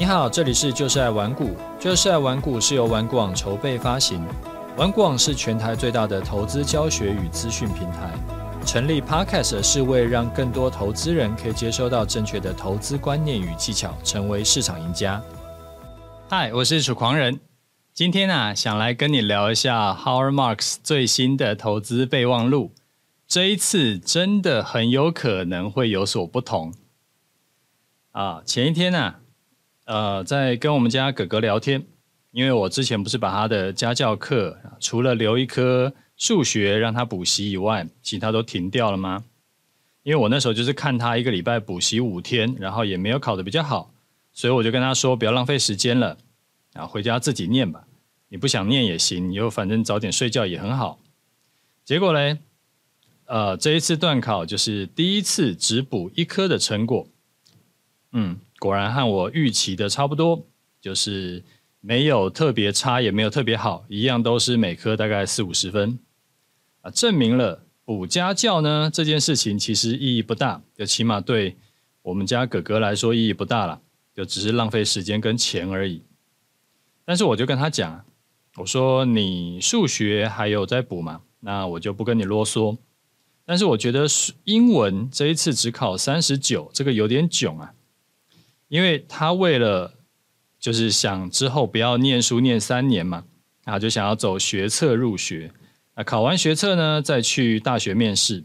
你好，这里是就是爱玩股，就是爱玩股是由玩股网筹备发行，玩股网是全台最大的投资教学与资讯平台。成立 Podcast 是为让更多投资人可以接收到正确的投资观念与技巧，成为市场赢家。嗨，我是楚狂人，今天啊，想来跟你聊一下 Howard Marks 最新的投资备忘录。这一次真的很有可能会有所不同啊！前一天呢、呃，在跟我们家哥哥聊天，因为我之前不是把他的家教课，除了留一科数学让他补习以外，其他都停掉了吗？因为我那时候就是看他一个礼拜补习五天，然后也没有考得比较好，所以我就跟他说不要浪费时间了，啊，回家自己念吧，你不想念也行，以后反正早点睡觉也很好。结果嘞，呃，这一次段考就是第一次只补一科的成果，嗯。果然和我预期的差不多，就是没有特别差，也没有特别好，一样都是每科大概四五十分，啊，证明了补家教呢这件事情其实意义不大，就起码对我们家哥哥来说意义不大了，就只是浪费时间跟钱而已。但是我就跟他讲，我说你数学还有在补嘛，那我就不跟你啰嗦。但是我觉得英文这一次只考三十九，这个有点囧啊。因为他为了就是想之后不要念书念三年嘛，啊，就想要走学测入学，啊，考完学测呢再去大学面试。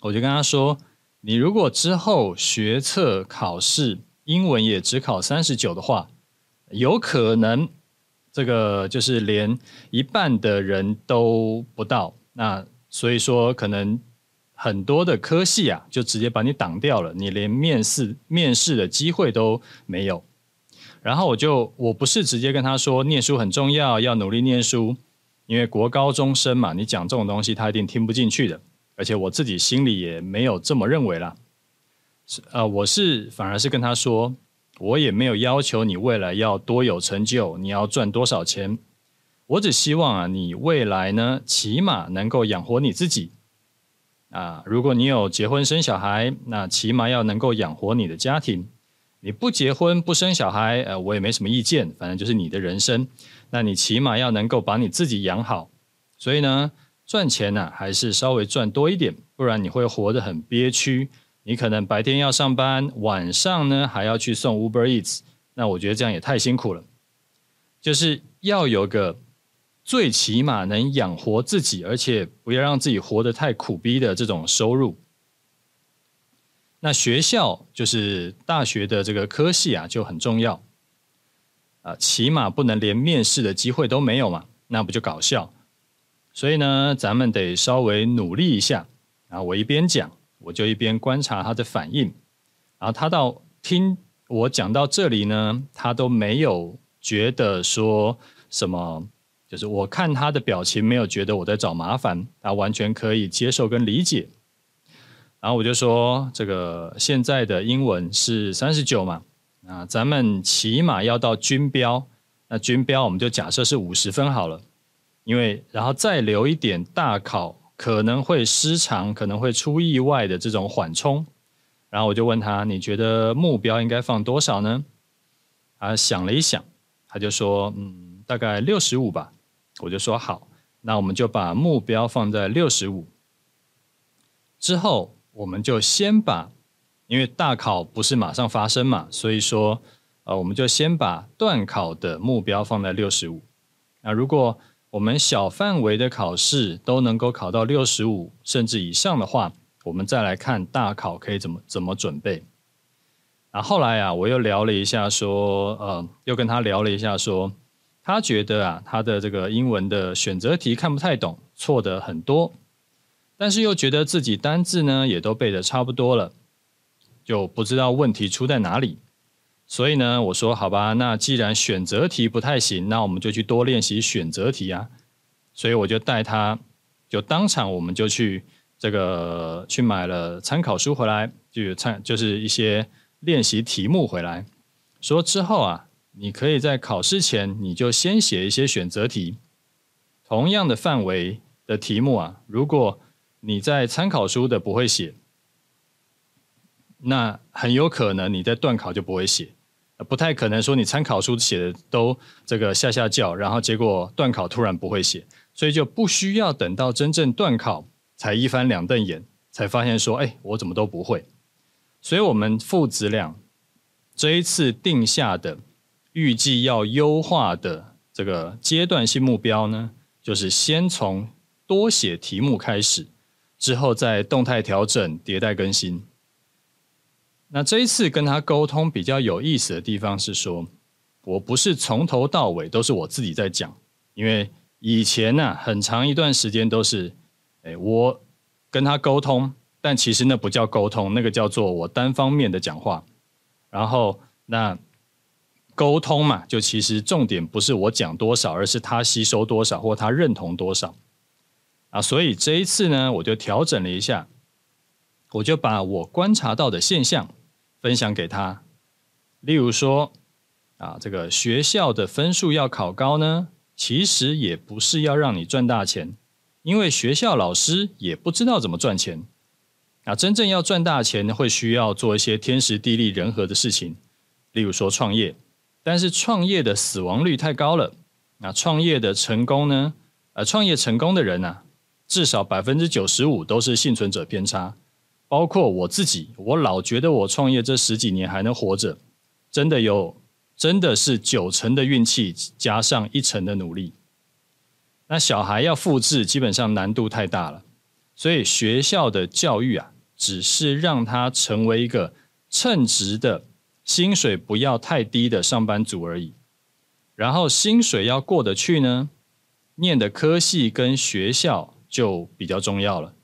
我就跟他说，你如果之后学测考试英文也只考三十九的话，有可能这个就是连一半的人都不到。那所以说可能。很多的科系啊，就直接把你挡掉了，你连面试面试的机会都没有。然后我就我不是直接跟他说念书很重要，要努力念书，因为国高中生嘛，你讲这种东西他一定听不进去的。而且我自己心里也没有这么认为啦。是呃，我是反而是跟他说，我也没有要求你未来要多有成就，你要赚多少钱，我只希望啊，你未来呢，起码能够养活你自己。啊，如果你有结婚生小孩，那起码要能够养活你的家庭。你不结婚不生小孩，呃，我也没什么意见，反正就是你的人生。那你起码要能够把你自己养好。所以呢，赚钱呢，还是稍微赚多一点，不然你会活得很憋屈。你可能白天要上班，晚上呢还要去送 Uber Eats，那我觉得这样也太辛苦了。就是要有个。最起码能养活自己，而且不要让自己活得太苦逼的这种收入。那学校就是大学的这个科系啊，就很重要啊，起码不能连面试的机会都没有嘛，那不就搞笑？所以呢，咱们得稍微努力一下。然后我一边讲，我就一边观察他的反应。然后他到听我讲到这里呢，他都没有觉得说什么。就是我看他的表情，没有觉得我在找麻烦，他完全可以接受跟理解。然后我就说，这个现在的英文是三十九嘛，啊，咱们起码要到均标，那均标我们就假设是五十分好了，因为然后再留一点大考可能会失常，可能会出意外的这种缓冲。然后我就问他，你觉得目标应该放多少呢？他想了一想，他就说，嗯，大概六十五吧。我就说好，那我们就把目标放在六十五。之后，我们就先把，因为大考不是马上发生嘛，所以说，呃，我们就先把段考的目标放在六十五。那如果我们小范围的考试都能够考到六十五甚至以上的话，我们再来看大考可以怎么怎么准备。那后来啊，我又聊了一下，说，呃，又跟他聊了一下，说。他觉得啊，他的这个英文的选择题看不太懂，错的很多，但是又觉得自己单字呢也都背的差不多了，就不知道问题出在哪里。所以呢，我说好吧，那既然选择题不太行，那我们就去多练习选择题啊。所以我就带他，就当场我们就去这个去买了参考书回来，就参就是一些练习题目回来，说之后啊。你可以在考试前，你就先写一些选择题，同样的范围的题目啊。如果你在参考书的不会写，那很有可能你在段考就不会写。不太可能说你参考书写的都这个下下叫，然后结果段考突然不会写，所以就不需要等到真正段考才一翻两瞪眼，才发现说，哎，我怎么都不会。所以，我们父子俩这一次定下的预计要优化的这个阶段性目标呢，就是先从多写题目开始，之后再动态调整、迭代更新。那这一次跟他沟通比较有意思的地方是说，我不是从头到尾都是我自己在讲，因为以前呢、很长一段时间都是，哎，我跟他沟通，但其实那不叫沟通，那个叫做我单方面的讲话。然后那沟通嘛，就其实重点不是我讲多少，而是他吸收多少或他认同多少。啊，所以这一次呢，我就调整了一下，我就把我观察到的现象。分享给他，例如说，啊，这个学校的分数要考高呢，其实也不是要让你赚大钱，因为学校老师也不知道怎么赚钱。啊，真正要赚大钱，会需要做一些天时地利人和的事情，例如说创业。但是创业的死亡率太高了，那创业的成功呢？呃，创业成功的人呢，至少百分之九十五都是幸存者偏差。包括我自己，我老觉得我创业这十几年还能活着，真的有，真的是九成的运气加上一成的努力。那小孩要复制，基本上难度太大了，所以学校的教育啊，只是让他成为一个称职的、薪水不要太低的上班族而已。然后薪水要过得去呢，念的科系跟学校就比较重要了。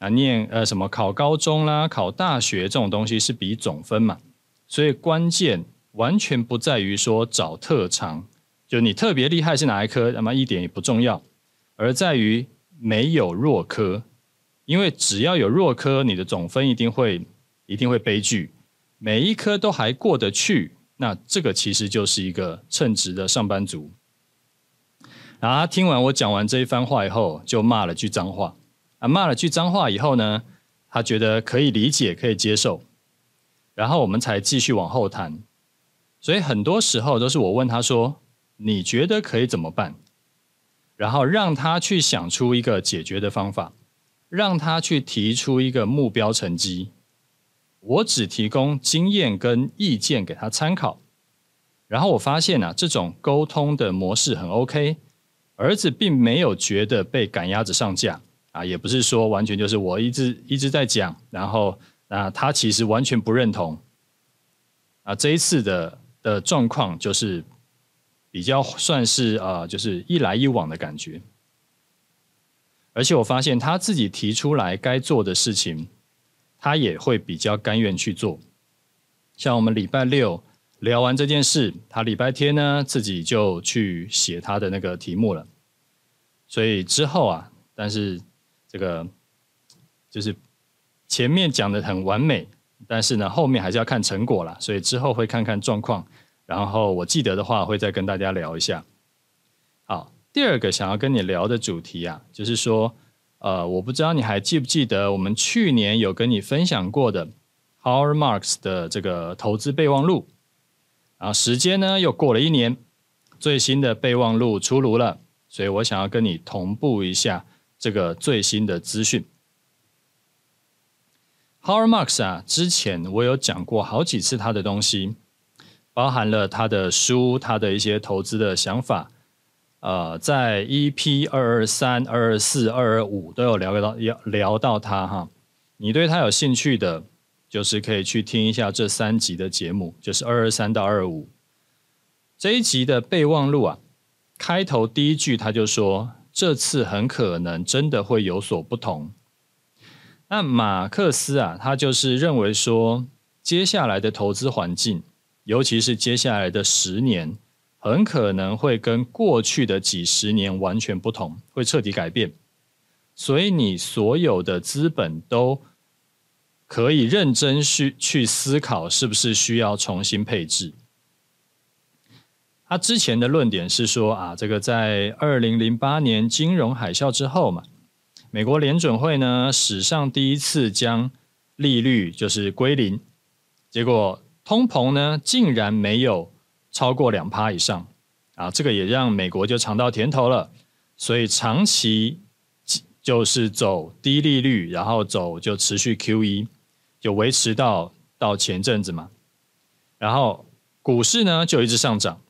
啊，念呃什么考高中啦，考大学这种东西是比总分嘛，所以关键完全不在于说找特长，就你特别厉害是哪一科，那么一点也不重要，而在于没有弱科，因为只要有弱科，你的总分一定会一定会悲剧，每一科都还过得去，那这个其实就是一个称职的上班族。然后他听完我讲完这一番话以后，就骂了句脏话。啊骂了句脏话以后呢，他觉得可以理解，可以接受，然后我们才继续往后谈。所以很多时候都是我问他说：“你觉得可以怎么办？”然后让他去想出一个解决的方法，让他去提出一个目标成绩。我只提供经验跟意见给他参考。然后我发现啊，这种沟通的模式很 OK，儿子并没有觉得被赶鸭子上架。啊，也不是说完全就是我一直一直在讲，然后啊，他其实完全不认同。啊，这一次的的状况就是比较算是啊，就是一来一往的感觉。而且我发现他自己提出来该做的事情，他也会比较甘愿去做。像我们礼拜六聊完这件事，他礼拜天呢自己就去写他的那个题目了。所以之后啊，但是。这个就是前面讲的很完美，但是呢，后面还是要看成果啦，所以之后会看看状况，然后我记得的话会再跟大家聊一下。好，第二个想要跟你聊的主题啊，就是说，呃，我不知道你还记不记得我们去年有跟你分享过的 Howard Marks 的这个投资备忘录，然后时间呢又过了一年，最新的备忘录出炉了，所以我想要跟你同步一下。这个最新的资讯，Howard Marks 啊，之前我有讲过好几次他的东西，包含了他的书，他的一些投资的想法，呃，在 EP 二二三、二二四、二二五都有聊到，要聊到他哈。你对他有兴趣的，就是可以去听一下这三集的节目，就是二二三到二二五这一集的备忘录啊，开头第一句他就说。这次很可能真的会有所不同。那马克思啊，他就是认为说，接下来的投资环境，尤其是接下来的十年，很可能会跟过去的几十年完全不同，会彻底改变。所以你所有的资本都可以认真去去思考，是不是需要重新配置。他之前的论点是说啊，这个在二零零八年金融海啸之后嘛，美国联准会呢史上第一次将利率就是归零，结果通膨呢竟然没有超过两趴以上啊，这个也让美国就尝到甜头了。所以长期就是走低利率，然后走就持续 QE，就维持到到前阵子嘛。然后股市呢就一直上涨。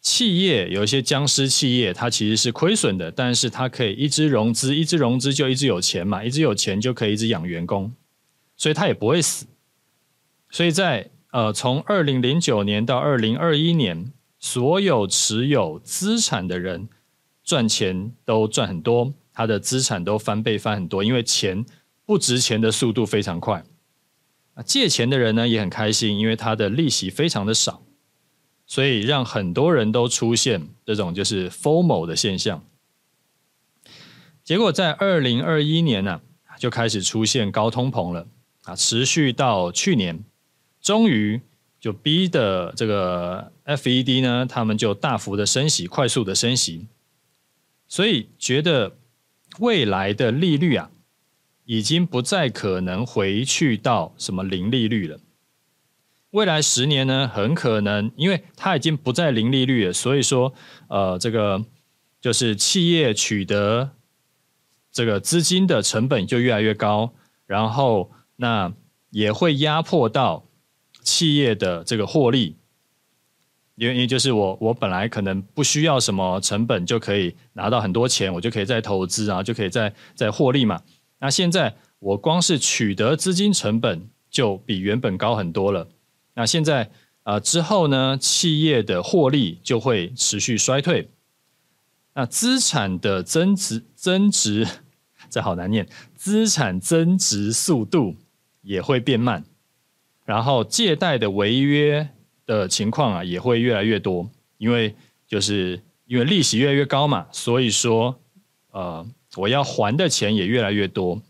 企业有一些僵尸企业，它其实是亏损的，但是它可以一直融资，一直融资就一直有钱嘛，一直有钱就可以一直养员工，所以它也不会死。所以在呃，从二零零九年到二零二一年，所有持有资产的人赚钱都赚很多，他的资产都翻倍翻很多，因为钱不值钱的速度非常快。啊借钱的人呢也很开心，因为他的利息非常的少。所以让很多人都出现这种就是 FOMO 的现象，结果在二零二一年呢，就开始出现高通膨了啊，持续到去年，终于就逼的这个 FED 呢，他们就大幅的升息，快速的升息，所以觉得未来的利率啊，已经不再可能回去到什么零利率了。未来十年呢，很可能，因为它已经不再零利率了，所以说，呃，这个就是企业取得这个资金的成本就越来越高，然后那也会压迫到企业的这个获利，原因就是我我本来可能不需要什么成本就可以拿到很多钱，我就可以再投资啊，就可以再再获利嘛。那现在我光是取得资金成本就比原本高很多了。那现在啊、之后呢，企业的获利就会持续衰退，那资产的增值增值，这好难念，资产增值速度也会变慢，然后借贷的违约的情况啊也会越来越多，因为就是因为利息越来越高嘛，所以说呃我要还的钱也越来越多，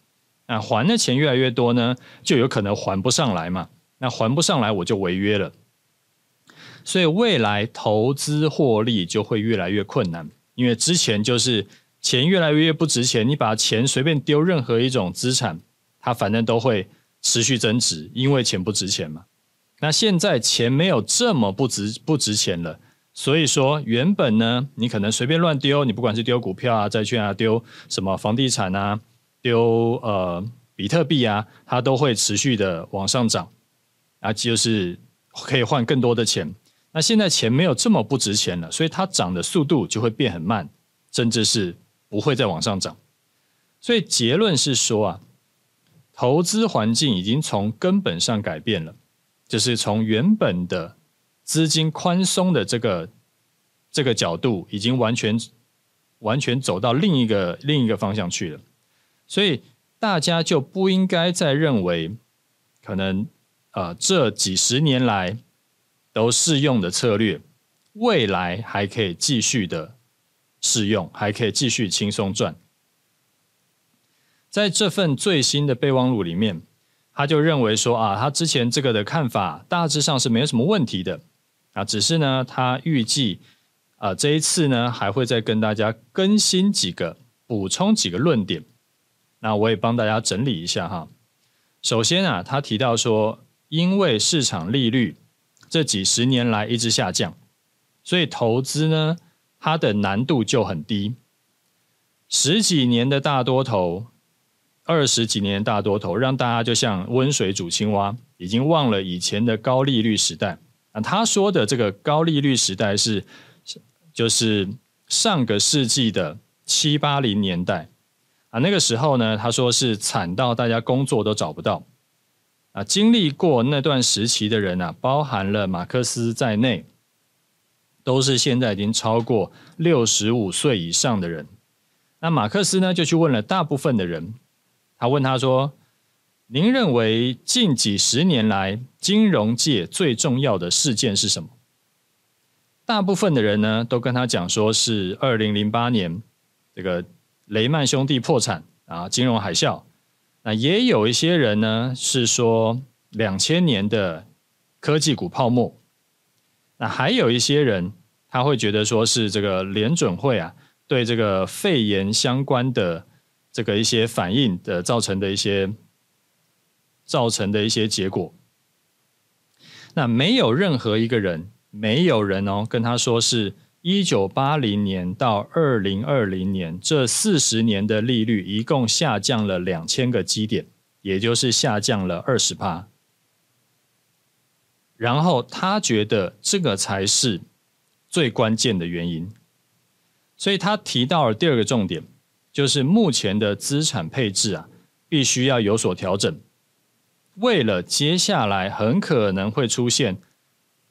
那还的钱越来越多呢，就有可能还不上来嘛。那还不上来，我就违约了，所以未来投资获利就会越来越困难，因为之前就是钱越来越不值钱，你把钱随便丢任何一种资产，它反正都会持续增值，因为钱不值钱嘛。那现在钱没有这么不值不值钱了，所以说原本呢，你可能随便乱丢，你不管是丢股票啊、债券啊、丢什么房地产啊、丢呃比特币啊，它都会持续的往上涨。啊，就是可以换更多的钱。那现在钱没有这么不值钱了，所以它涨的速度就会变很慢，甚至是不会再往上涨。所以结论是说啊，投资环境已经从根本上改变了，就是从原本的资金宽松的这个这个角度，已经完全完全走到另一个另一个方向去了。所以大家就不应该再认为可能。呃，这几十年来都适用的策略，未来还可以继续的适用，还可以继续轻松赚。在这份最新的备忘录里面，他就认为说啊，他之前这个的看法大致上是没有什么问题的啊，只是呢，他预计啊这一次呢还会再跟大家更新几个，补充几个论点。那我也帮大家整理一下哈。首先啊，他提到说。因为市场利率这几十年来一直下降，所以投资呢，它的难度就很低。十几年的大多头，二十几年大多头，让大家就像温水煮青蛙，已经忘了以前的高利率时代。啊，他说的这个高利率时代是，就是上个世纪的七八零年代啊，那个时候呢，他说是惨到大家工作都找不到。啊，经历过那段时期的人啊，包含了马克思在内，都是现在已经超过六十五岁以上的人。那马克思呢，就去问了大部分的人，他问他说：“您认为近几十年来金融界最重要的事件是什么？”大部分的人呢，都跟他讲说是二零零八年这个雷曼兄弟破产啊，金融海啸。那也有一些人呢，是说两千年的科技股泡沫。那还有一些人，他会觉得说是这个联准会啊，对这个肺炎相关的这个一些反应的造成的一些造成的一些结果。那没有任何一个人，没有人哦，跟他说是一九八零年到二零二零年这四十年的利率一共下降了两千个基点，也就是下降了二十趴。然后他觉得这个才是最关键的原因，所以他提到了第二个重点，就是目前的资产配置啊，必须要有所调整。为了接下来很可能会出现，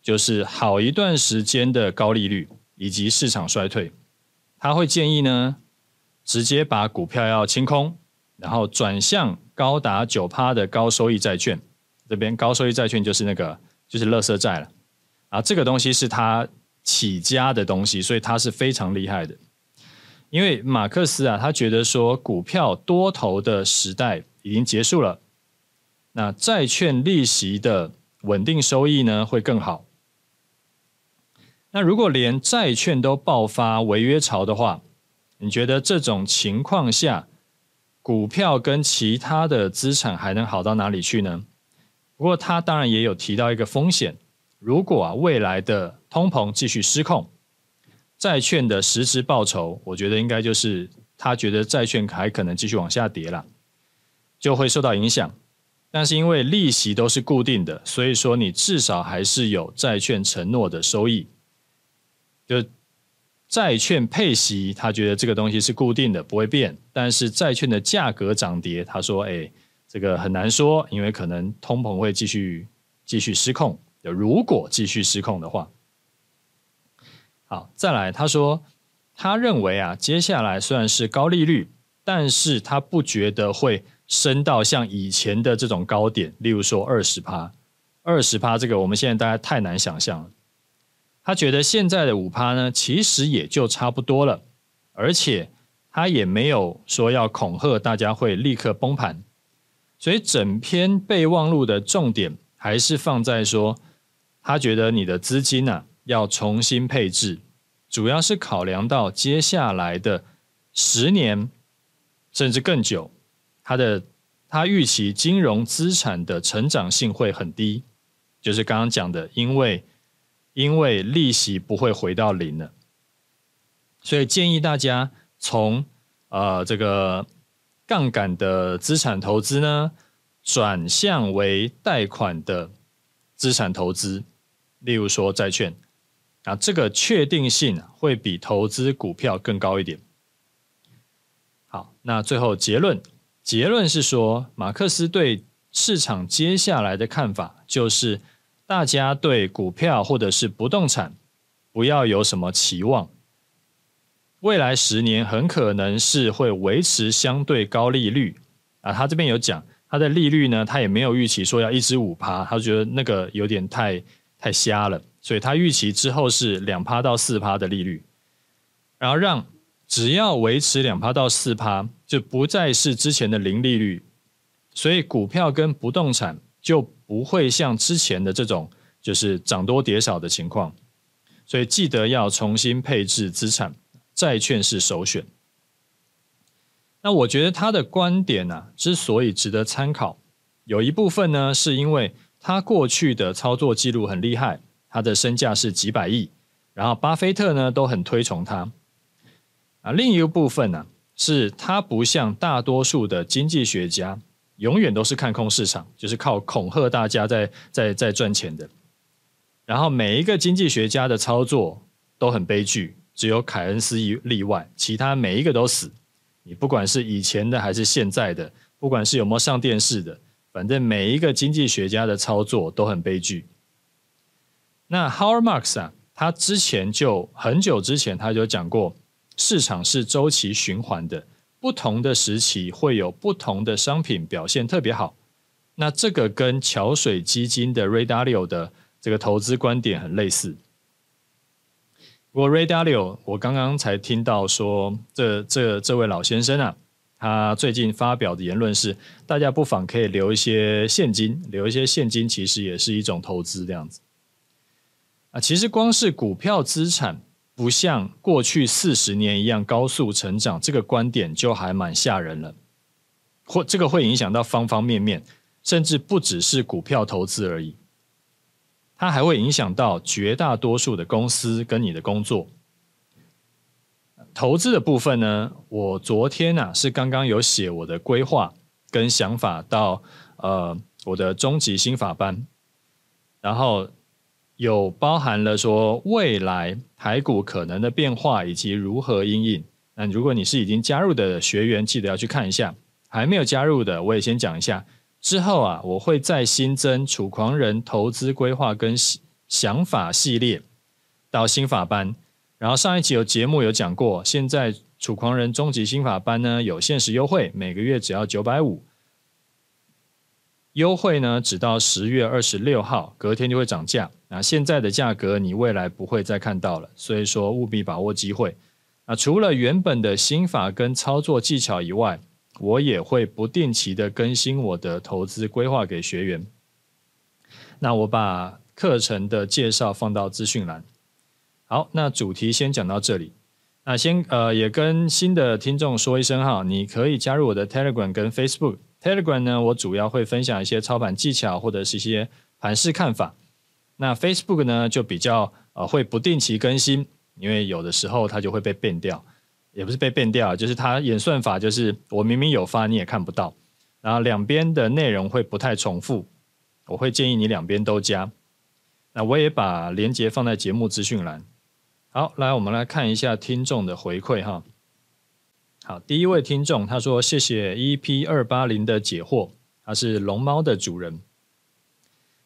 就是好一段时间的高利率以及市场衰退，他会建议呢，直接把股票要清空，然后转向高达九趴的高收益债券。这边高收益债券就是那个就是垃圾债了啊，这个东西是他起家的东西，所以他是非常厉害的。因为马克思啊，他觉得说股票多头的时代已经结束了。那债券利息的稳定收益呢，会更好。那如果连债券都爆发违约潮的话，你觉得这种情况下，股票跟其他的资产还能好到哪里去呢？不过他当然也有提到一个风险，如果啊未来的通膨继续失控，债券的实质报酬，我觉得应该就是他觉得债券还可能继续往下跌了，就会受到影响。但是因为利息都是固定的，所以说你至少还是有债券承诺的收益。就债券配息，他觉得这个东西是固定的，不会变。但是债券的价格涨跌，他说：“哎，这个很难说，因为可能通膨会继续继续失控。如果继续失控的话，好，再来，他说他认为啊，接下来虽然是高利率，但是他不觉得会。”升到像以前的这种高点，例如说二十趴，二十趴这个我们现在大家太难想象了。他觉得现在的五趴呢，其实也就差不多了，而且他也没有说要恐吓大家会立刻崩盘，所以整篇备忘录的重点还是放在说，他觉得你的资金啊要重新配置，主要是考量到接下来的十年甚至更久。它的它预期金融资产的成长性会很低，就是刚刚讲的，因为因为利息不会回到零了，所以建议大家从呃这个杠杆的资产投资呢，转向为贷款的资产投资，例如说债券，啊，这个确定性会比投资股票更高一点。好，那最后结论。结论是说，马克思对市场接下来的看法就是，大家对股票或者是不动产不要有什么期望。未来十年很可能是会维持相对高利率啊。他这边有讲，他的利率呢，他也没有预期说要一直五趴，他觉得那个有点太太瞎了，所以他预期之后是两趴到四趴的利率，然后让。只要维持两趴到四趴，就不再是之前的零利率，所以股票跟不动产就不会像之前的这种就是涨多跌少的情况。所以记得要重新配置资产，债券是首选。那我觉得他的观点呢、之所以值得参考，有一部分呢是因为他过去的操作记录很厉害，他的身价是几百亿，然后巴菲特呢都很推崇他。啊，另一个部分呢、是他不像大多数的经济学家，永远都是看空市场，就是靠恐吓大家在在在赚钱的。然后每一个经济学家的操作都很悲剧，只有凯恩斯一例外，其他每一个都死。你不管是以前的还是现在的，不管是有没有上电视的，反正每一个经济学家的操作都很悲剧。那 Howard Marks 啊，他之前就很久之前他就讲过。市场是周期循环的，不同的时期会有不同的商品表现特别好。那这个跟桥水基金的 Ray Dalio 的这个投资观点很类似。不过 Ray Dalio，我刚刚才听到说，这这这位老先生啊，他最近发表的言论是，大家不妨可以留一些现金，留一些现金其实也是一种投资这样子。啊，其实光是股票资产。不像过去四十年一样高速成长，这个观点就还蛮吓人了。或这个会影响到方方面面，甚至不只是股票投资而已。它还会影响到绝大多数的公司跟你的工作。投资的部分呢，我昨天啊是刚刚有写我的规划跟想法到呃我的终极心法班，然后有包含了说未来台股可能的变化以及如何因应。那如果你是已经加入的学员，记得要去看一下；还没有加入的，我也先讲一下。之后啊，我会再新增《楚狂人投资规划跟想法》系列到新法班。然后上一集有节目有讲过，现在《楚狂人终极新法班》呢有限时优惠，每个月只要九百五，优惠呢只到十月二十六号，隔天就会涨价。那现在的价格你未来不会再看到了，所以说务必把握机会。那除了原本的心法跟操作技巧以外，我也会不定期的更新我的投资规划给学员。那我把课程的介绍放到资讯栏。好，那主题先讲到这里。那先呃也跟新的听众说一声哈，你可以加入我的 Telegram 跟 Facebook。Telegram 呢，我主要会分享一些操盘技巧或者是一些盘势看法。那 Facebook 呢，就比较呃会不定期更新。因为有的时候它就会被变掉，也不是被变掉，就是它演算法就是我明明有发你也看不到，然后两边的内容会不太重复，我会建议你两边都加。那我也把连接放在节目资讯栏。好，来我们来看一下听众的回馈哈。好，第一位听众他说谢谢 EP 二八零的解惑，他是龙猫的主人。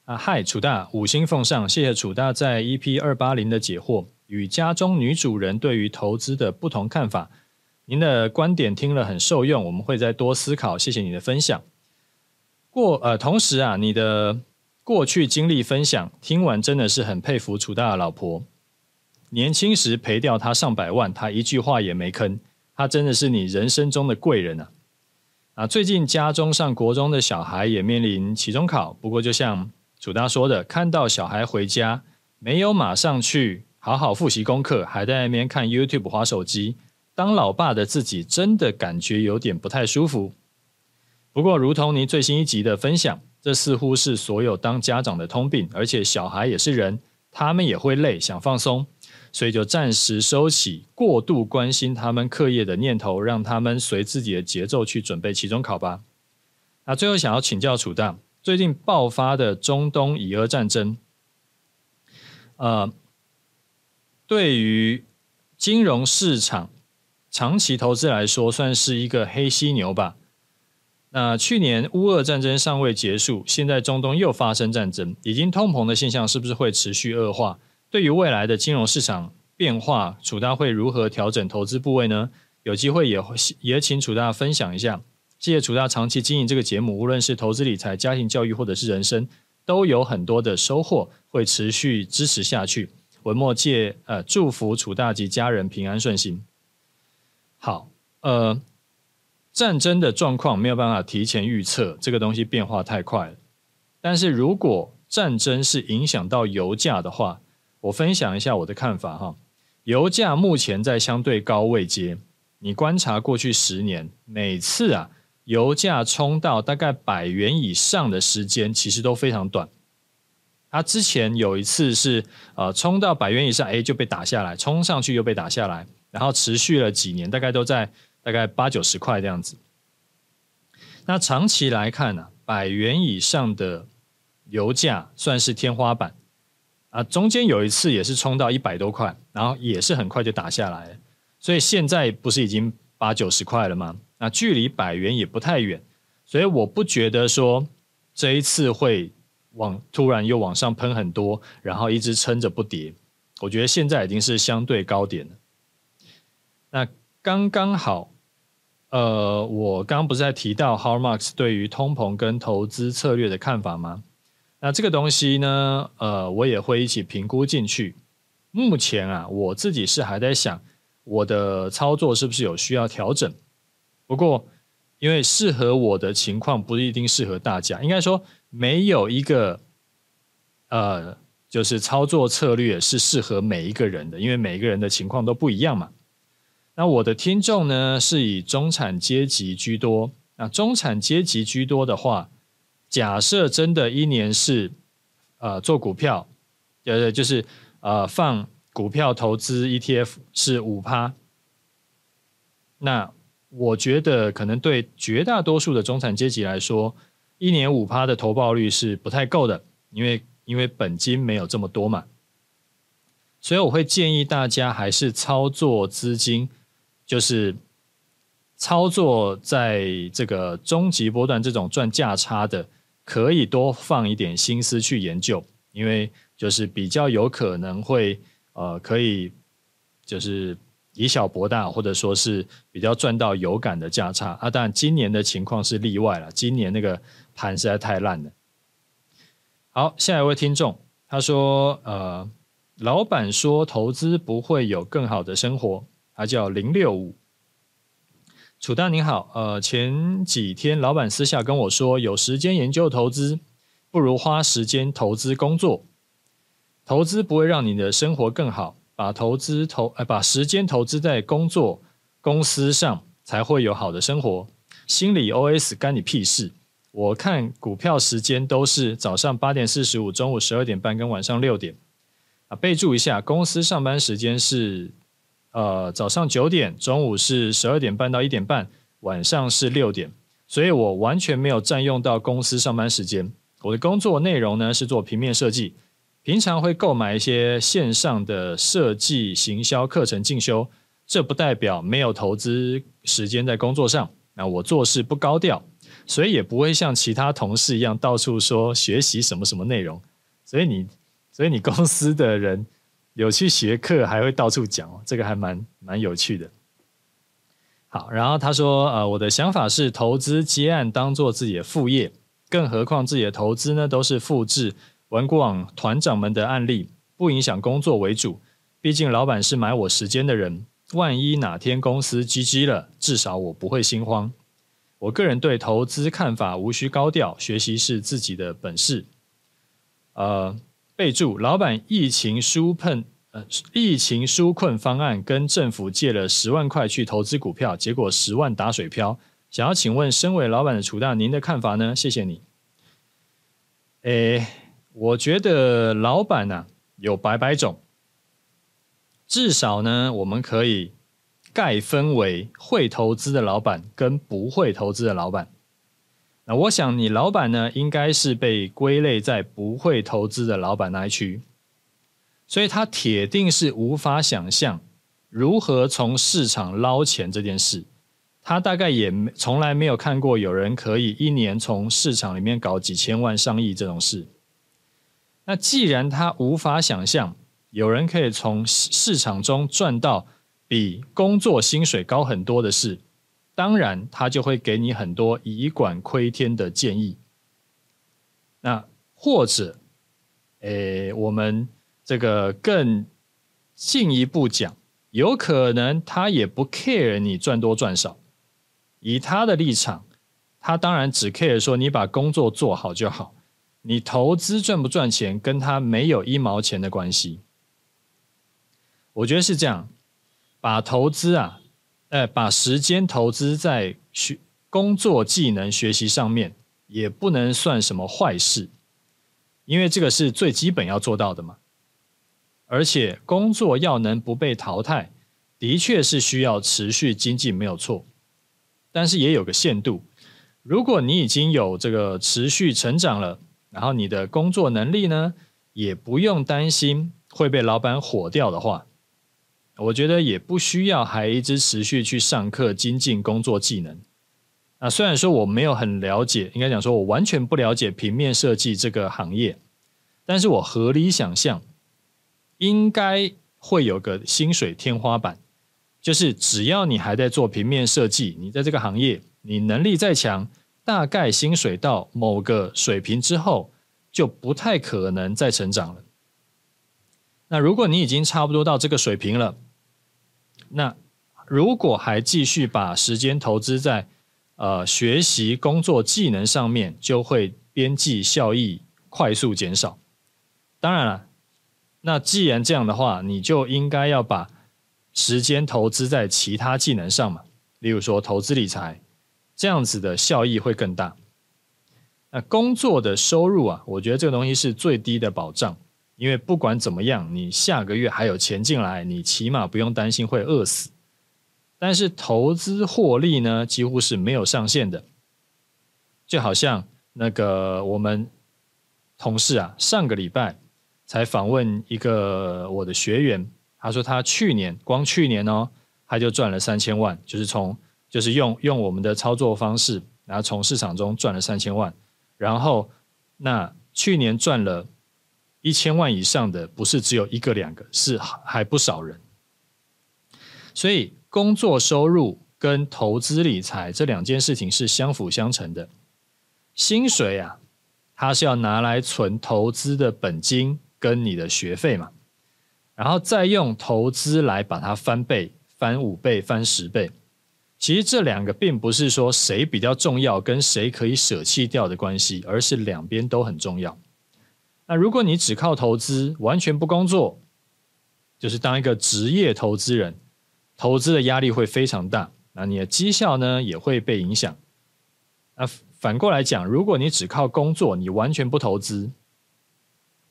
啊嗨，楚大五星奉上，谢谢楚大在 EP 二八零的解惑。与家中女主人对于投资的不同看法，您的观点听了很受用，我们会再多思考。谢谢你的分享。过呃，同时啊，你的过去经历分享听完真的是很佩服楚大的老婆。年轻时赔掉他上百万，他一句话也没吭，他真的是你人生中的贵人啊！啊，最近家中上国中的小孩也面临期中考，不过就像楚大说的，看到小孩回家没有马上去。好好复习功课，还在那边看 YouTube 划手机，当老爸的自己真的感觉有点不太舒服。不过，如同您最新一集的分享，这似乎是所有当家长的通病，而且小孩也是人，他们也会累，想放松，所以就暂时收起过度关心他们课业的念头，让他们随自己的节奏去准备期中考吧。那最后想要请教楚大，最近爆发的中东以俄战争，呃。对于金融市场长期投资来说，算是一个黑犀牛吧。那去年乌俄战争尚未结束，现在中东又发生战争，已经通膨的现象是不是会持续恶化？对于未来的金融市场变化，楚大会如何调整投资部位呢？有机会也也请楚大分享一下。谢谢楚大长期经营这个节目，无论是投资理财、家庭教育或者是人生，都有很多的收获，会持续支持下去。文末借呃祝福楚大及家人平安顺心。好，呃，战争的状况没有办法提前预测，这个东西变化太快了。但是如果战争是影响到油价的话，我分享一下我的看法哈。油价目前在相对高位阶，你观察过去十年，每次啊油价冲到大概百元以上的时间，其实都非常短。他之前有一次是呃冲到百元以上，哎就被打下来，冲上去又被打下来，然后持续了几年，大概都在大概八九十块这样子。那长期来看呢、百元以上的油价算是天花板啊。中间有一次也是冲到一百多块，然后也是很快就打下来，所以现在不是已经八九十块了吗？那距离百元也不太远，所以我不觉得说这一次会。往突然又往上喷很多，然后一直撑着不跌。我觉得现在已经是相对高点了。那刚刚好，呃，我刚刚不是在提到 h a r m a r k s 对于通膨跟投资策略的看法吗？那这个东西呢，呃，我也会一起评估进去。目前啊，我自己是还在想我的操作是不是有需要调整。不过，因为适合我的情况不一定适合大家，应该说。没有一个，呃，就是操作策略是适合每一个人的，因为每一个人的情况都不一样嘛。那我的听众呢，是以中产阶级居多。那中产阶级居多的话，假设真的一年是，呃，做股票呃，就是呃放股票投资 ETF 是五趴。那我觉得可能对绝大多数的中产阶级来说，一年五趴的投报率是不太够的，因为因为本金没有这么多嘛。所以我会建议大家还是操作资金，就是操作在这个中级波段这种赚价差的，可以多放一点心思去研究，因为就是比较有可能会呃可以就是。以小博大，或者说是比较赚到有感的价差啊。当然，今年的情况是例外了，今年那个盘实在太烂了。好，下一位听众他说：“呃，老板说投资不会有更好的生活。”他叫零六五。楚大您好，呃，前几天老板私下跟我说，有时间研究投资，不如花时间投资工作。投资不会让你的生活更好。把投资投，呃，把时间投资在工作公司上，才会有好的生活。心理 OS 干你屁事！我看股票时间都是早上八点四十五，中午十二点半跟晚上六点。啊，备注一下，公司上班时间是呃早上九点，中午是十二点半到一点半，晚上是六点。所以我完全没有占用到公司上班时间。我的工作内容呢是做平面设计。平常会购买一些线上的设计行销课程进修，这不代表没有投资时间在工作上。那我做事不高调，所以也不会像其他同事一样到处说学习什么什么内容。所以你，所以你公司的人有去学课，还会到处讲，这个还蛮蛮有趣的。好，然后他说，呃，我的想法是投资接案当做自己的副业，更何况自己的投资呢都是复制。玩股网团长们的案例不影响工作为主，毕竟老板是买我时间的人。万一哪天公司 GG 了，至少我不会心慌。我个人对投资看法无需高调，学习是自己的本事。呃，备注：老板疫情纾困呃疫情纾困方案跟政府借了十万块去投资股票，结果十万打水漂。想要请问，身为老板的楚大，您的看法呢？谢谢你。诶。我觉得老板呢、有百百种，至少呢我们可以概分为会投资的老板跟不会投资的老板。那我想你老板呢应该是被归类在不会投资的老板那一区，所以他铁定是无法想象如何从市场捞钱这件事。他大概也从来没有看过有人可以一年从市场里面搞几千万上亿这种事。那既然他无法想象有人可以从市场中赚到比工作薪水高很多的事，当然他就会给你很多以管窥天的建议。那或者，诶，我们这个更进一步讲，有可能他也不 care 你赚多赚少，以他的立场，他当然只 care 说你把工作做好就好。你投资赚不赚钱，跟他没有一毛钱的关系。我觉得是这样，把投资啊，呃，把时间投资在学工作技能学习上面，也不能算什么坏事，因为这个是最基本要做到的嘛。而且工作要能不被淘汰，的确是需要持续精进，没有错。但是也有个限度，如果你已经有这个持续成长了。然后你的工作能力呢，也不用担心会被老板火掉的话，我觉得也不需要还一直持续去上课精进工作技能。啊虽然说我没有很了解，应该讲说我完全不了解平面设计这个行业，但是我合理想象，应该会有个薪水天花板，就是只要你还在做平面设计，你在这个行业，你能力再强。大概薪水到某个水平之后，就不太可能再成长了。那如果你已经差不多到这个水平了，那如果还继续把时间投资在呃学习工作技能上面，就会边际效益快速减少。当然了，那既然这样的话，你就应该要把时间投资在其他技能上嘛，例如说投资理财。这样子的效益会更大。那工作的收入啊，我觉得这个东西是最低的保障。因为不管怎么样，你下个月还有钱进来，你起码不用担心会饿死。但是投资获利呢，几乎是没有上限的。就好像那个我们同事啊，上个礼拜才访问一个我的学员，他说他去年光去年哦，他就赚了三千万，就是从就是用用我们的操作方式，然后从市场中赚了三千万。然后那去年赚了一千万以上的，不是只有一个两个，是还不少人。所以。工作收入跟投资理财这两件事情是相辅相成的。薪水啊，它是要拿来存投资的本金跟你的学费嘛，然后再用投资来把它翻倍、翻五倍、翻十倍。其实这两个并不是说谁比较重要，跟谁可以舍弃掉的关系，而是两边都很重要。那如果你只靠投资，完全不工作，就是当一个职业投资人。投资的压力会非常大，那你的绩效呢也会被影响。那反过来讲，如果你只靠工作，你完全不投资，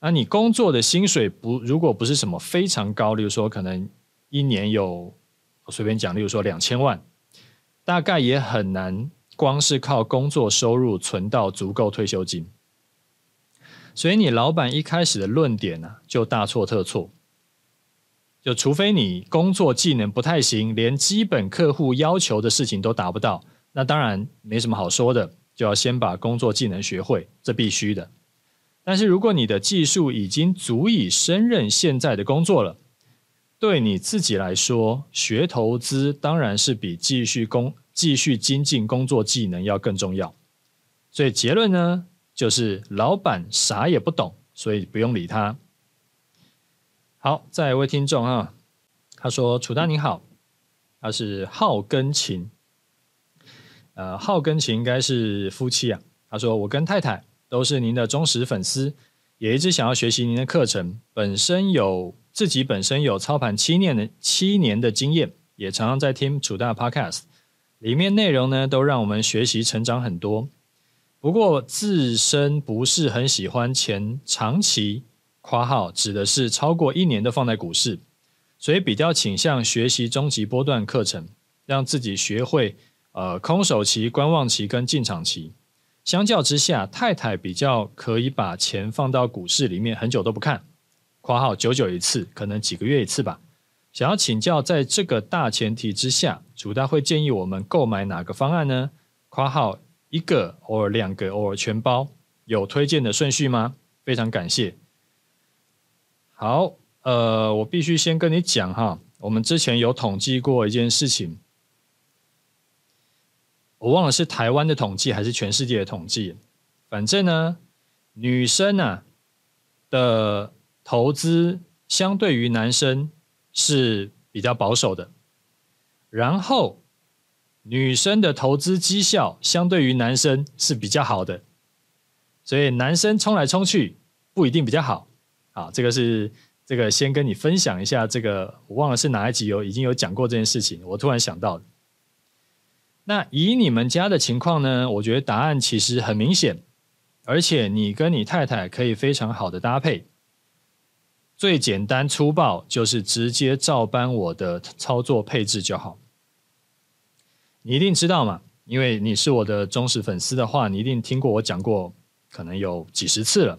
那你工作的薪水不如果不是什么非常高，例如说可能一年有我随便讲，例如说两千万，大概也很难光是靠工作收入存到足够退休金。所以你老板一开始的论点呢，就大错特错。就除非你工作技能不太行，连基本客户要求的事情都达不到，那当然没什么好说的，就要先把工作技能学会，这必须的。但是如果你的技术已经足以胜任现在的工作了，对你自己来说，学投资当然是比继续工继续精进工作技能要更重要。所以结论呢，就是老板啥也不懂，所以不用理他。好，再一位听众啊，他说：“楚大你好，他是浩根琴，呃，浩根琴应该是夫妻啊。他说我跟太太都是您的忠实粉丝，也一直想要学习您的课程。本身有自己本身有操盘七年的七年的经验，也常常在听楚大 Podcast，里面内容呢都让我们学习成长很多。不过自身不是很喜欢前长期。”括号指的是超过一年的放在股市，所以比较倾向学习终极波段课程，让自己学会呃空手期、观望期跟进场期。相较之下，太太比较可以把钱放到股市里面很久都不看。括号久久一次，可能几个月一次吧。想要请教，在这个大前提之下，主大会建议我们购买哪个方案呢？括号一个偶尔两个偶尔全包，有推荐的顺序吗？非常感谢。好，呃，我必须先跟你讲哈，我们之前有统计过一件事情，我忘了是台湾的统计还是全世界的统计，反正呢，女生啊的投资相对于男生是比较保守的，然后女生的投资绩效相对于男生是比较好的，所以男生冲来冲去不一定比较好。啊，这个是这个先跟你分享一下，这个我忘了是哪一集有已经有讲过这件事情，我突然想到。那以你们家的情况呢，我觉得答案其实很明显，而且你跟你太太可以非常好的搭配。最简单粗暴就是直接照搬我的操作配置就好。你一定知道嘛，因为你是我的忠实粉丝的话，你一定听过我讲过，可能有几十次了。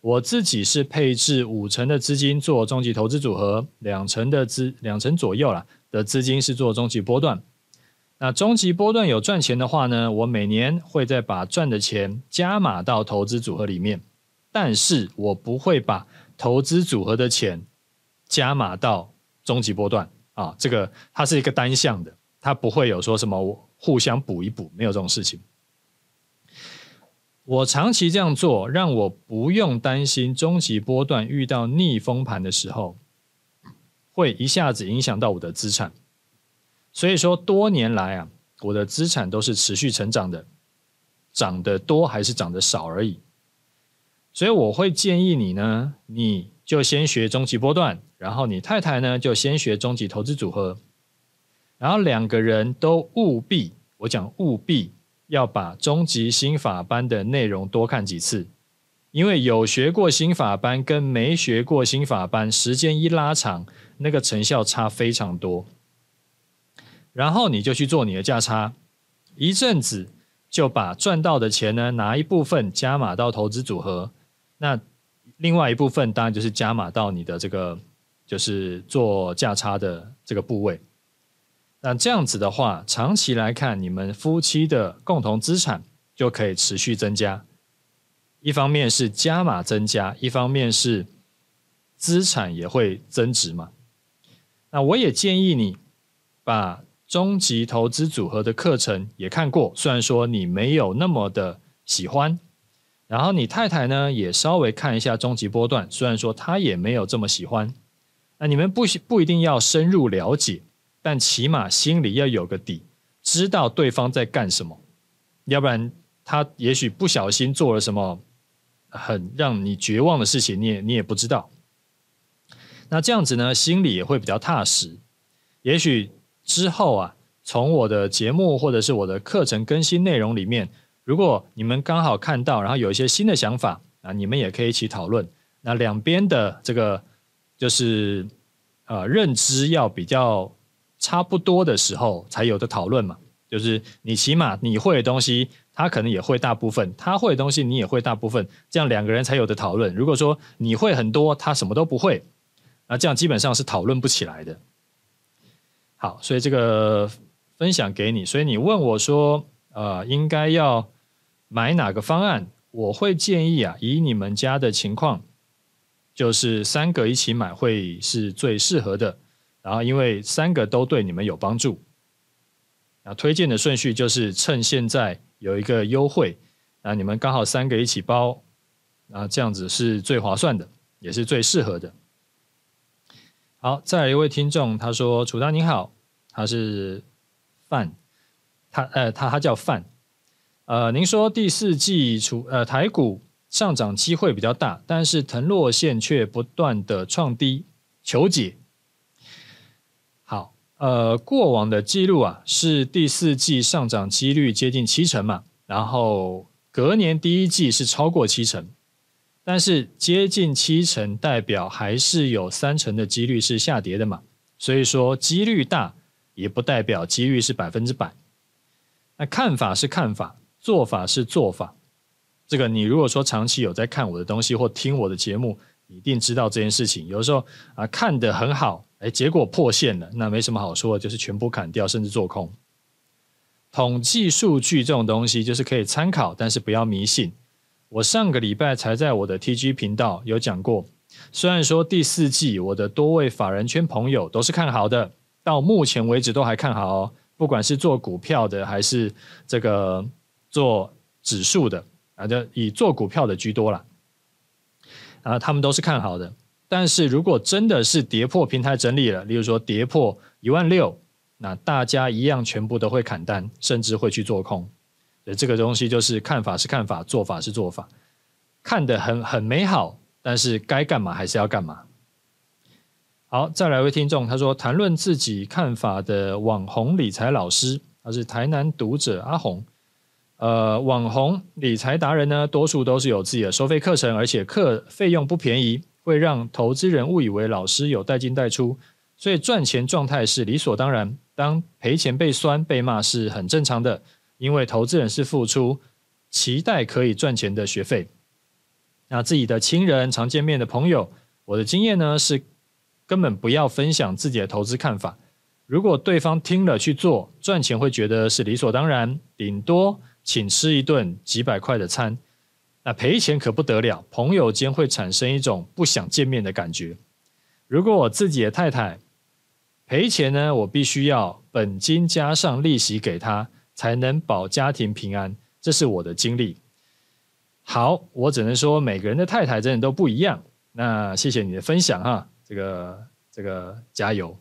我自己是配置五成的资金做终极投资组合，两成的资两成左右啦的资金是做终极波段。那终极波段有赚钱的话呢，我每年会再把赚的钱加码到投资组合里面，但是我不会把投资组合的钱加码到终极波段啊，这个它是一个单向的，他不会有说什么互相补一补，没有这种事情。我长期这样做，让我不用担心终极波段遇到逆风盘的时候，会一下子影响到我的资产。所以说，多年来啊，我的资产都是持续成长的，涨得多还是涨得少而已。所以我会建议你呢，你就先学终极波段，然后你太太呢就先学终极投资组合，然后两个人都务必，我讲务必。要把终极心法班的内容多看几次，因为有学过心法班跟没学过心法班，时间一拉长，那个成效差非常多。然后你就去做你的价差，一阵子就把赚到的钱呢，拿一部分加码到投资组合，那另外一部分当然就是加码到你的这个就是做价差的这个部位。那这样子的话，长期来看，你们夫妻的共同资产就可以持续增加。一方面是加码增加，一方面是资产也会增值嘛。那我也建议你把终极投资组合的课程也看过，虽然说你没有那么的喜欢，然后你太太呢也稍微看一下终极波段，虽然说她也没有这么喜欢。那你们不不一定要深入了解，但起码心里要有个底，知道对方在干什么，要不然他也许不小心做了什么。很让你绝望的事情，你也你也不知道。那这样子呢，心里也会比较踏实。也许之后啊，从我的节目或者是我的课程更新内容里面，如果你们刚好看到，然后有一些新的想法啊，你们也可以一起讨论。那两边的这个就是呃认知要比较差不多的时候，才有的讨论嘛。就是你起码你会的东西。他可能也会大部分，他会的东西你也会大部分，这样两个人才有的讨论。如果说你会很多，他什么都不会，那这样基本上是讨论不起来的。好，所以这个分享给你。所以你问我说，呃，应该要买哪个方案？我会建议啊，以你们家的情况，就是三个一起买会是最适合的。然后因为三个都对你们有帮助，那推荐的顺序就是趁现在。有一个优惠，那你们刚好三个一起包，啊，这样子是最划算的，也是最适合的。好，再来一位听众，他说：“楚大您好，他是范，他呃他他叫范，呃，您说第四季楚呃台股上涨机会比较大，但是藤落线却不断的创低，求解。”呃，过往的记录啊，是第四季上涨几率接近七成嘛，然后隔年第一季是超过七成，但是接近七成代表还是有三成的几率是下跌的嘛，所以说几率大也不代表几率是百分之百。那看法是看法，做法是做法，这个你如果说长期有在看我的东西或听我的节目，一定知道这件事情。有时候啊，看得很好。哎，结果破线了，那没什么好说，就是全部砍掉，甚至做空。统计数据这种东西就是可以参考，但是不要迷信。我上个礼拜才在我的 TG 频道有讲过，虽然说第四季我的多位法人圈朋友都是看好的，到目前为止都还看好哦，不管是做股票的还是这个做指数的啊，就以做股票的居多啦。啊，他们都是看好的。但是如果真的是跌破平台整理了，例如说跌破一万六，那大家一样全部都会砍单，甚至会去做空。所以这个东西就是看法是看法，做法是做法，看得很很美好，但是该干嘛还是要干嘛。好，再来一位听众，他说谈论自己看法的网红理财老师，他是台南读者阿红。呃，网红理财达人呢，多数都是有自己的收费课程，而且课费用不便宜。会让投资人误以为老师有带进带出，所以赚钱状态是理所当然。当赔钱被酸被骂是很正常的，因为投资人是付出期待可以赚钱的学费。那自己的亲人、常见面的朋友，我的经验呢是根本不要分享自己的投资看法。如果对方听了去做，赚钱会觉得是理所当然，顶多请吃一顿几百块的餐。那赔钱可不得了，朋友间会产生一种不想见面的感觉。如果我自己的太太赔钱呢，我必须要本金加上利息给她，才能保家庭平安。这是我的经历。好，我只能说每个人的太太真的都不一样。那谢谢你的分享哈，这个这个加油。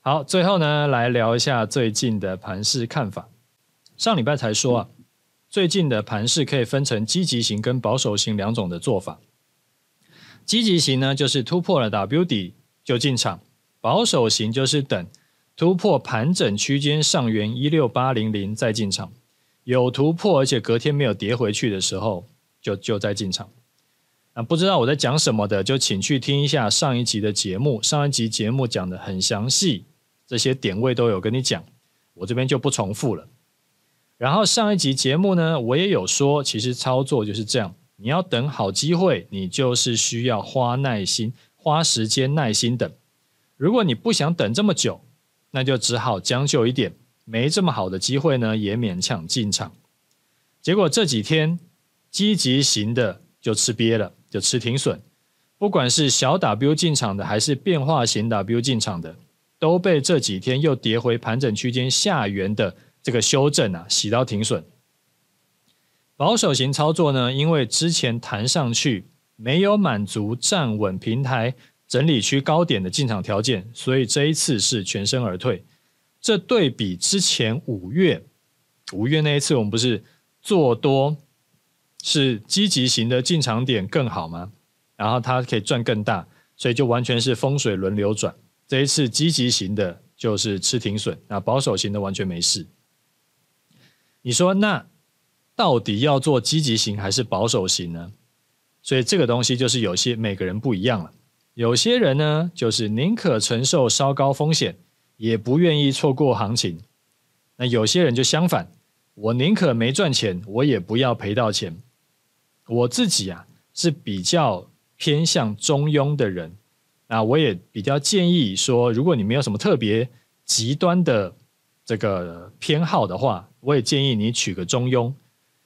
好，最后呢，来聊一下最近的盘势看法。上礼拜才说啊。最近的盘势可以分成积极型跟保守型两种的做法。积极型呢，就是突破了 W 底就进场；保守型就是等突破盘整区间上缘一六八零零再进场。有突破而且隔天没有跌回去的时候，就就再进场。啊，不知道我在讲什么的，就请去听一下上一集的节目。上一集节目讲的很详细，这些点位都有跟你讲，我这边就不重复了。然后上一集节目呢，我也有说，其实操作就是这样，你要等好机会，你就是需要花耐心、花时间、耐心等。如果你不想等这么久，那就只好将就一点，没这么好的机会呢，也勉强进场。结果这几天积极型的就吃瘪了。就吃停损，不管是小 W 进场的，还是变化型 W 进场的，都被这几天又跌回盘整区间下缘的这个修正啊，洗到停损。保守型操作呢，因为之前弹上去没有满足站稳平台整理区高点的进场条件，所以这一次是全身而退。这对比之前五月，五月那一次我们不是做多。是积极型的进场点更好吗？然后它可以赚更大，所以就完全是风水轮流转。这一次积极型的就是吃停损，那保守型的完全没事。你说那到底要做积极型还是保守型呢？所以这个东西就是有些每个人不一样了。有些人呢，就是宁可承受稍高风险，也不愿意错过行情。那有些人就相反，我宁可没赚钱，我也不要赔到钱。我自己啊是比较偏向中庸的人，那我也比较建议说，如果你没有什么特别极端的这个偏好的话，我也建议你取个中庸。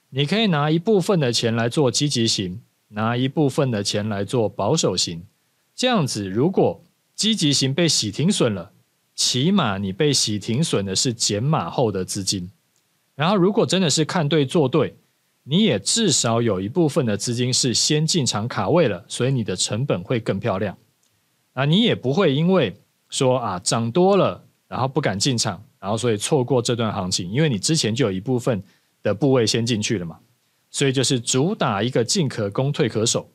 你可以拿一部分的钱来做积极型，拿一部分的钱来做保守型。这样子，如果积极型被洗停损了，起码你被洗停损的是减码后的资金。然后，如果真的是看对做对。你也至少有一部分的资金是先进场卡位了，所以你的成本会更漂亮。啊，你也不会因为说啊涨多了，然后不敢进场，然后所以错过这段行情，因为你之前就有一部分的部位先进去了嘛。所以就是主打一个进可攻退可守。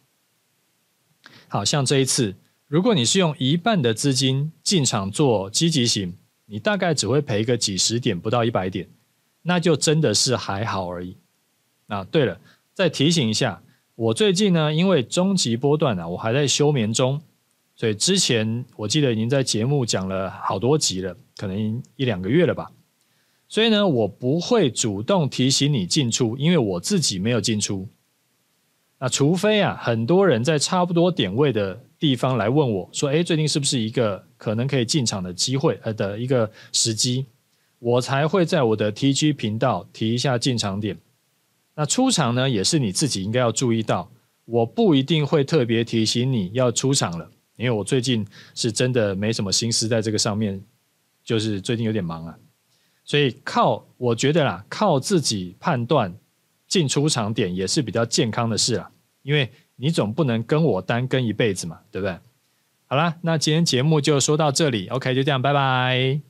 好像这一次，如果你是用一半的资金进场做积极型，你大概只会赔个几十点，不到一百点，那就真的是还好而已。啊，对了，再提醒一下，我最近呢，因为终极波段啊，我还在休眠中，所以之前我记得已经在节目讲了好多集了，可能一两个月了吧。所以呢，我不会主动提醒你进出，因为我自己没有进出。那除非啊，很多人在差不多点位的地方来问我说，哎，最近是不是一个可能可以进场的机会呃的一个时机，我才会在我的 TG 频道提一下进场点。那出场呢，也是你自己应该要注意到。我不一定会特别提醒你要出场了，因为我最近是真的没什么心思在这个上面，就是最近有点忙啊。所以靠，我觉得啦，靠自己判断进出场点也是比较健康的事啦。因为你总不能跟我单跟一辈子嘛，对不对？好啦，那今天节目就说到这里，OK，就这样，拜拜。